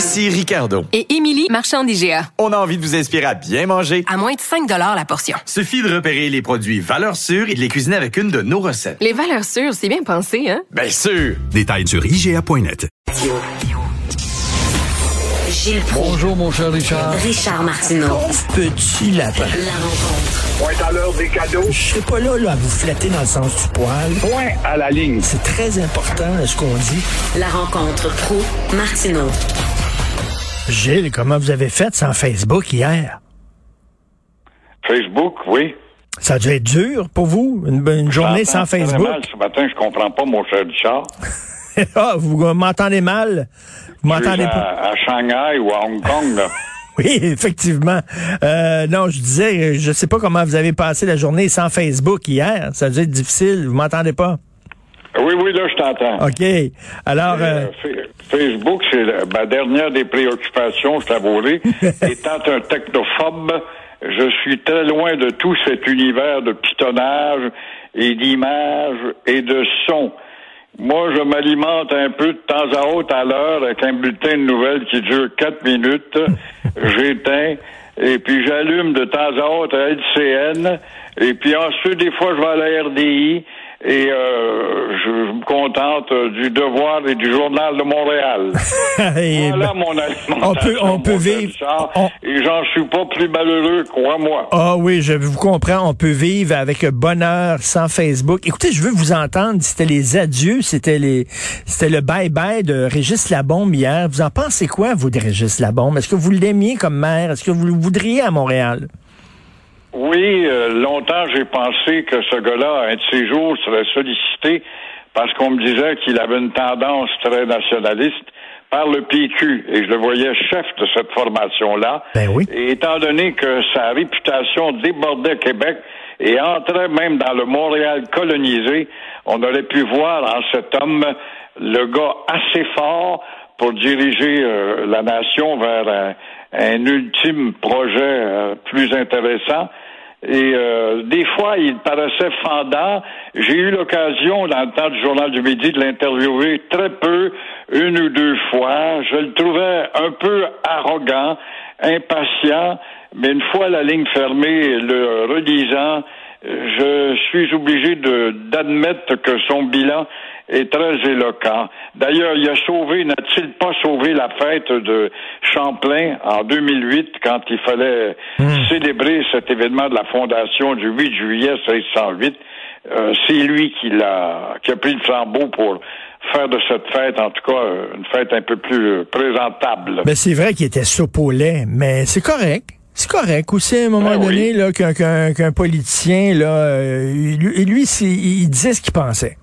Ici Ricardo. Et Émilie, marchand d'IGA. On a envie de vous inspirer à bien manger. À moins de 5 la portion. Suffit de repérer les produits valeurs sûres et de les cuisiner avec une de nos recettes. Les valeurs sûres, c'est bien pensé, hein? Bien sûr! Détails sur IGA.net. Gilles Proulx, Bonjour, mon cher Richard. Richard Martineau. Petit lapin. La rencontre. Point à l'heure des cadeaux. Je serai pas là, là, à vous flatter dans le sens du poil. Point à la ligne. C'est très important, ce qu'on dit. La rencontre pro martineau Gilles, comment vous avez fait sans Facebook hier? Facebook, oui. Ça a dû être dur pour vous, une, une journée sans Facebook? mal ce matin, je comprends pas, mon cher Richard. ah, vous m'entendez mal? Vous m'entendez pas? à Shanghai ou à Hong Kong, là. Oui, effectivement. Euh, non, je disais, je sais pas comment vous avez passé la journée sans Facebook hier. Ça a dû être difficile. Vous m'entendez pas? Oui, oui, là, je t'entends. OK. Alors, euh, Euh, Fa- Facebook, c'est ma dernière des préoccupations, je t'avouerai. Étant un technophobe, je suis très loin de tout cet univers de pitonnage et d'images et de sons. Moi, je m'alimente un peu de temps à autre à l'heure avec un bulletin de nouvelles qui dure quatre minutes. J'éteins et puis j'allume de temps à autre à LCN. Et puis ensuite, des fois, je vais à la RDI et euh, je, me contente euh, du Devoir et du Journal de Montréal. et Voilà ben- mon alimentation. on peut- on peut vivre- on- Et j'en suis pas plus malheureux, crois-moi. Ah oui, je vous comprends. On peut vivre avec bonheur sans Facebook. Écoutez, je veux vous entendre. C'était les adieux, c'était les, c'était le bye-bye de Régis Labombe hier. Vous en pensez quoi, vous, de Régis Labombe? Est-ce que vous l'aimiez comme maire? Est-ce que vous le voudriez à Montréal? Oui, euh, longtemps j'ai pensé que ce gars-là, un de ces jours, serait sollicité parce qu'on me disait qu'il avait une tendance très nationaliste par le PQ et je le voyais chef de cette formation-là. Ben oui. Et étant donné que sa réputation débordait Québec et entrait même dans le Montréal colonisé, on aurait pu voir en cet homme le gars assez fort pour diriger euh, la nation vers un, un ultime projet euh, plus intéressant. Et euh, des fois, il paraissait fendant. J'ai eu l'occasion, dans le temps du Journal du Midi, de l'interviewer très peu, une ou deux fois. Je le trouvais un peu arrogant, impatient, mais une fois la ligne fermée, le relisant, je suis obligé de d'admettre que son bilan est très éloquent. D'ailleurs, il a sauvé, n'a-t-il pas sauvé la fête de Champlain en 2008 quand il fallait célébrer cet événement de la fondation du 8 juillet 1608? Euh, c'est lui qui l'a, qui a pris le flambeau pour faire de cette fête, en tout cas, une fête un peu plus présentable. Ben, c'est vrai qu'il était lait, mais c'est correct. C'est correct aussi à un moment Ben oui. donné là qu'un politicien là euh, lui, lui il disait ce qu'il pensait.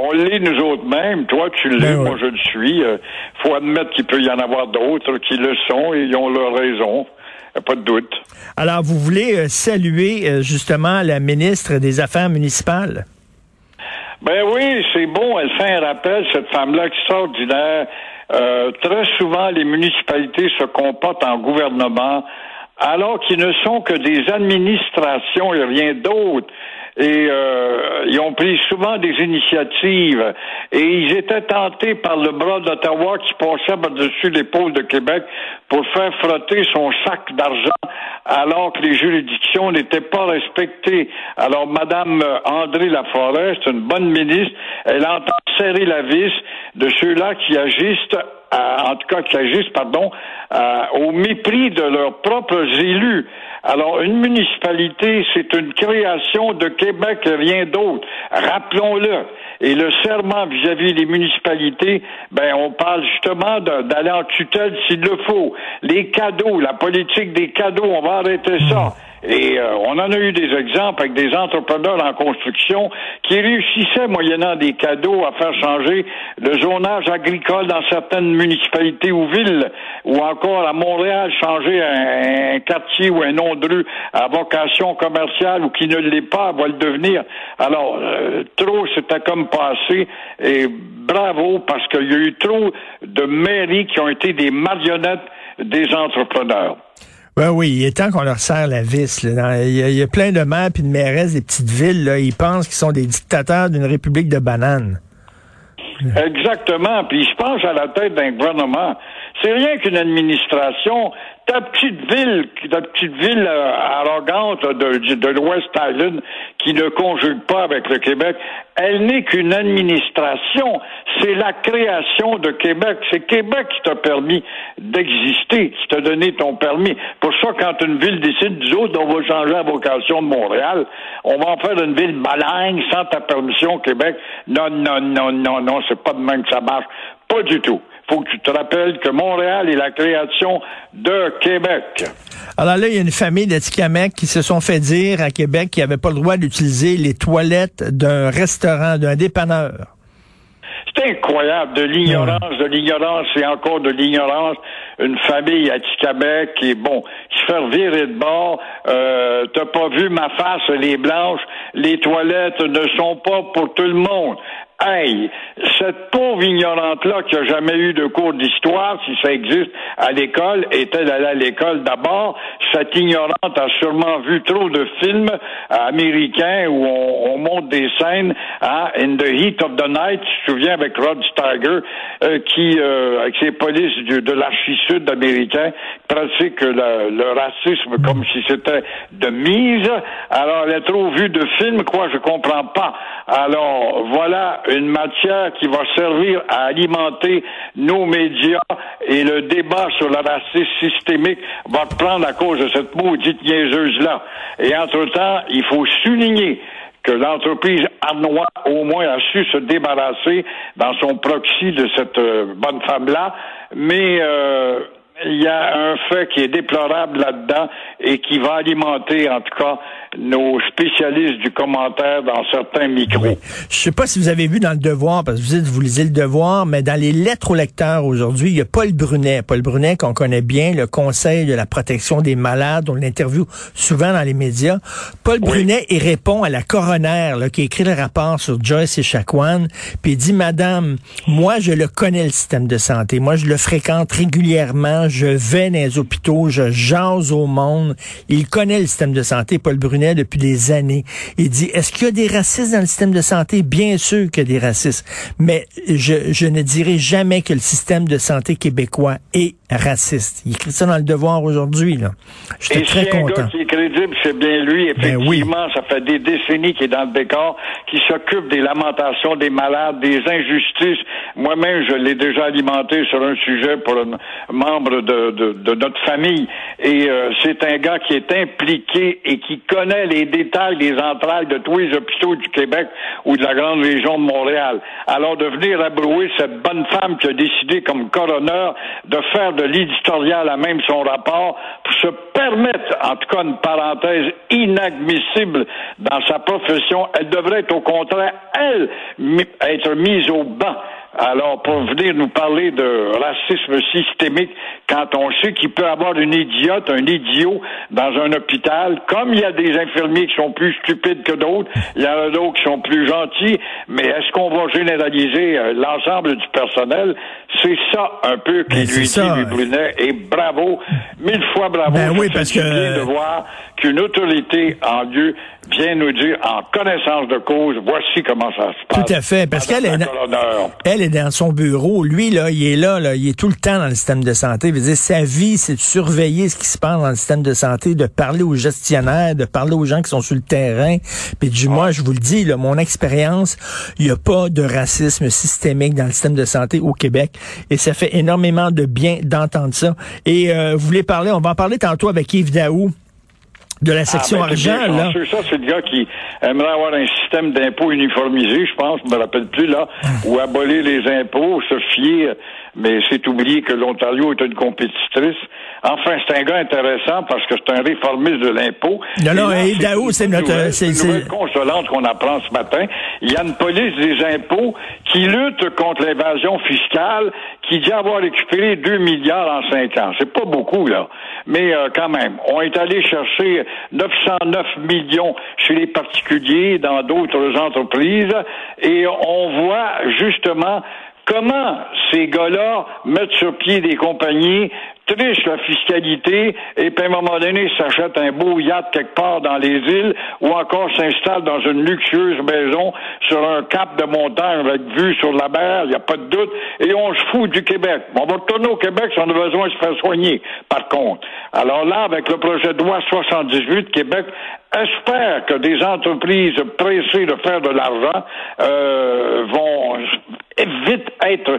On l'est nous autres mêmes. Toi, tu l'es, Ben moi, ouais. je le suis. Euh, faut admettre qu'il peut y en avoir d'autres qui le sont et ils ont leur raison. Pas de doute. Alors vous voulez euh, saluer euh, justement la ministre des Affaires municipales? Ben oui, c'est bon. Elle fait un rappel, cette femme-là extraordinaire. Très souvent, les municipalités se comportent en gouvernement alors qu'ils ne sont que des administrations et rien d'autre. Et euh, ils ont pris souvent des initiatives et ils étaient tentés par le bras d'Ottawa qui passait par-dessus l'épaule de Québec pour faire frotter son sac d'argent alors que les juridictions n'étaient pas respectées. Alors, Madame euh, André Laforêt, c'est une bonne ministre, elle entend serrer la vis de ceux-là qui agissent en tout cas qui agissent, pardon, euh, au mépris de leurs propres élus. Alors, une municipalité, c'est une création de Québec et rien d'autre. Rappelons-le. Et le serment vis-à-vis des municipalités, ben, on parle justement d'aller en tutelle s'il le faut. Les cadeaux, la politique des cadeaux, on va arrêter ça. Et euh, on en a eu des exemples avec des entrepreneurs en construction qui réussissaient, moyennant des cadeaux, à faire changer le zonage agricole dans certaines municipalités ou villes, ou encore à Montréal, changer un, quartier ou un nom de rue à vocation commerciale ou qui ne l'est pas, va le devenir. Alors, euh, trop, c'était comme passé. Et bravo, parce qu'il y a eu trop de mairies qui ont été des marionnettes des entrepreneurs. Ben oui, il est temps qu'on leur serre la vis. là. Il y, a, plein de maires puis de mairesses des petites villes. Là, ils pensent qu'ils sont des dictateurs d'une république de bananes. Exactement. Puis je pense à la tête d'un gouvernement. C'est rien qu'une administration. Ta petite ville, ta petite ville euh, arrogante de, de l'Ouest Island qui ne conjugue pas avec le Québec, elle n'est qu'une administration. C'est la création de Québec. C'est Québec qui t'a permis d'exister, qui t'a donné ton permis. Pour ça, quand une ville décide, nous autres, on va changer la vocation de Montréal, on va en faire une ville balingue sans ta permission, Québec. Non, non, non, non, non, c'est pas de même que ça marche. Pas du tout. Faut que tu te rappelles que Montréal est la création de Québec. Alors là, il y a une famille d'Atikamekw qui se sont fait dire à Québec qu'ils n'avaient pas le droit d'utiliser les toilettes d'un restaurant, d'un dépanneur. C'est incroyable, de l'ignorance, de l'ignorance et encore de l'ignorance. Une famille à Ticabec qui est bon, se fait virer de bord. Euh, T'as pas vu ma face, elle est blanche. Les toilettes ne sont pas pour tout le monde. Hey, cette pauvre ignorante-là qui a jamais eu de cours d'histoire, si ça existe à l'école, est-elle allée à l'école d'abord? Cette ignorante a sûrement vu trop de films américains où on, on monte des scènes, hein, in the heat of the night, tu te souviens avec Rod Steiger, euh, qui, euh, avec ses polices du- de l'archi-sud américain, pratique le, le racisme comme si c'était de mise. Alors, elle a trop vu de films, quoi, je comprends pas. Alors, voilà une matière qui va servir à alimenter nos médias et le débat sur le racisme systémique va prendre à cause de cette maudite niaiseuse-là. Et entre-temps, il faut souligner que l'entreprise Arnois, au moins, a su se débarrasser dans son proxy de cette euh, bonne femme-là, mais euh, il y a un fait qui est déplorable là-dedans et qui va alimenter, en tout cas, nos spécialistes du commentaire dans certains micros. Je sais pas si vous avez vu dans le Devoir, parce que vous dites vous lisez le Devoir, mais dans les lettres aux lecteurs aujourd'hui, il y a Paul Brunet. Paul Brunet qu'on connaît bien, le Conseil de la protection des malades, on l'interviewe souvent dans les médias. Paul Brunet, il répond à la coroner là, qui écrit le rapport sur Joyce et Chacoan, puis il dit, Madame, moi je le connais le système de santé, moi je le fréquente régulièrement, je vais dans les hôpitaux, je jase au monde. Il connaît le système de santé, Paul Brunet, depuis des années. Il dit, est-ce qu'il y a des racistes dans le système de santé? Bien sûr qu'il y a des racistes. Mais je, je ne dirai jamais que le système de santé québécois est raciste. Il écrit ça dans le devoir aujourd'hui, là. J'étais très si un content. gars qui est crédible, c'est bien lui. Ben oui. Effectivement, ça fait des décennies qu'il est dans le décor, qui s'occupe des lamentations des malades, des injustices. Moi-même, je l'ai déjà alimenté sur un sujet pour un membre de, de, de notre famille. Et euh, c'est un gars qui est impliqué et qui connaît les détails, les entrailles de tous les hôpitaux du Québec ou de la grande région de Montréal. Alors, de venir abrouer cette bonne femme qui a décidé comme coroner de faire de l'éditorial à même son rapport pour se permettre, en tout cas une parenthèse inadmissible dans sa profession, elle devrait au contraire, elle, être mise au banc. Alors, pour venir nous parler de racisme systémique, quand on sait qu'il peut avoir une idiote, un idiot dans un hôpital, comme il y a des infirmiers qui sont plus stupides que d'autres, il y en a d'autres qui sont plus gentils, mais est-ce qu'on va généraliser euh, l'ensemble du personnel? C'est ça un peu qui Ben, lui dit, lui, Brunet, et bravo, mille fois bravo. Ben oui, parce du que- de voir qu'une autorité en lieu vient nous dire en connaissance de cause, voici comment ça se passe. Tout à fait, parce qu'elle est dans-. Elle est dans son bureau. Lui, là, il est là, là, il est tout le temps dans le système de santé. Il veut dire, sa vie, c'est de surveiller ce qui se passe dans le système de santé, de parler aux gestionnaires, de parler aux gens qui sont sur le terrain. Puis du moins, je vous le dis, là, mon expérience, il n'y a pas de racisme systémique dans le système de santé au Québec. Et ça fait énormément de bien d'entendre ça. Et euh, vous voulez parler, on va en parler tantôt avec Yves Daou. De la section Ah, ben, argent, bien là. Ça, c'est le gars qui aimerait avoir un système d'impôts uniformisé, je pense, je me rappelle plus, là, ou abolir les impôts, se fier, mais c'est oublier que l'Ontario est une compétitrice. Enfin, c'est un gars intéressant parce que c'est un réformiste de l'impôt. Non, non, Et Yves c'est notre- c'est- une nouvelle consolante qu'on apprend ce matin. Il y a une police des impôts qui lutte contre l'évasion fiscale, qui dit avoir récupéré 2 milliards en 5 ans. C'est pas beaucoup, là. Mais euh, quand même, on est allé chercher 909 millions chez les particuliers, dans d'autres entreprises, et on voit justement comment ces gars-là mettent sur pied des compagnies, trichent la fiscalité et puis à un moment donné s'achètent un beau yacht quelque part dans les îles ou encore s'installent dans une luxueuse maison sur un cap de montagne avec vue sur la mer, il n'y a pas de doute, et on se fout du Québec. On va retourner au Québec si on a besoin de se faire soigner, par contre. Alors là, avec le projet de loi 78, Québec espère que des entreprises pressées de faire de l'argent euh, vont vite être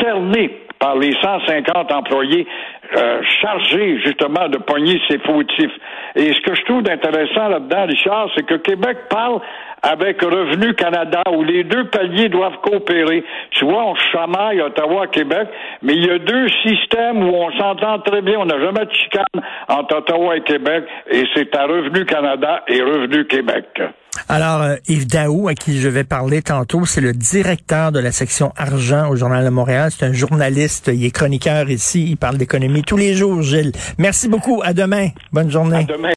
cernées par les 150 employés euh, chargés justement de pogner ces fautifs. Et ce que je trouve d'intéressant là-dedans, Richard, c'est que Québec parle avec Revenu Canada, où les deux paliers doivent coopérer. Tu vois, on chamaille Ottawa, Québec, mais il y a deux systèmes où on s'entend très bien. On n'a jamais de chicane entre Ottawa et Québec, et c'est à Revenu Canada et Revenu Québec. Alors, euh, Yves Daou, à qui je vais parler tantôt, c'est le directeur de la section argent au Journal de Montréal. C'est un journaliste, il est chroniqueur ici, il parle d'économie tous les jours, Gilles. Merci beaucoup, à demain. Bonne journée. À demain.